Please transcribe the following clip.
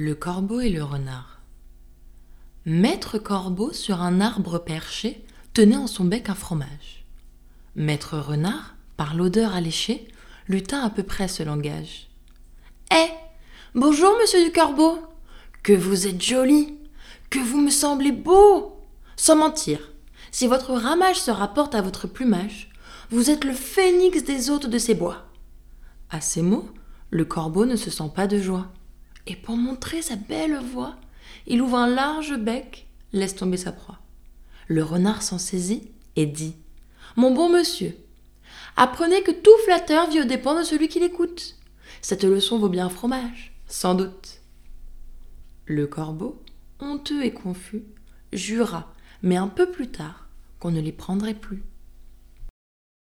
Le corbeau et le renard. Maître corbeau sur un arbre perché tenait en son bec un fromage. Maître renard, par l'odeur alléchée, lui tint à peu près ce langage. Eh Bonjour, monsieur du corbeau Que vous êtes joli Que vous me semblez beau Sans mentir, si votre ramage se rapporte à votre plumage, vous êtes le phénix des hôtes de ces bois. À ces mots, le corbeau ne se sent pas de joie et pour montrer sa belle voix, il ouvre un large bec, laisse tomber sa proie. Le renard s'en saisit et dit Mon bon monsieur, apprenez que tout flatteur vit aux dépens de celui qui l'écoute. Cette leçon vaut bien un fromage, sans doute. Le corbeau, honteux et confus, jura, mais un peu plus tard, qu'on ne les prendrait plus.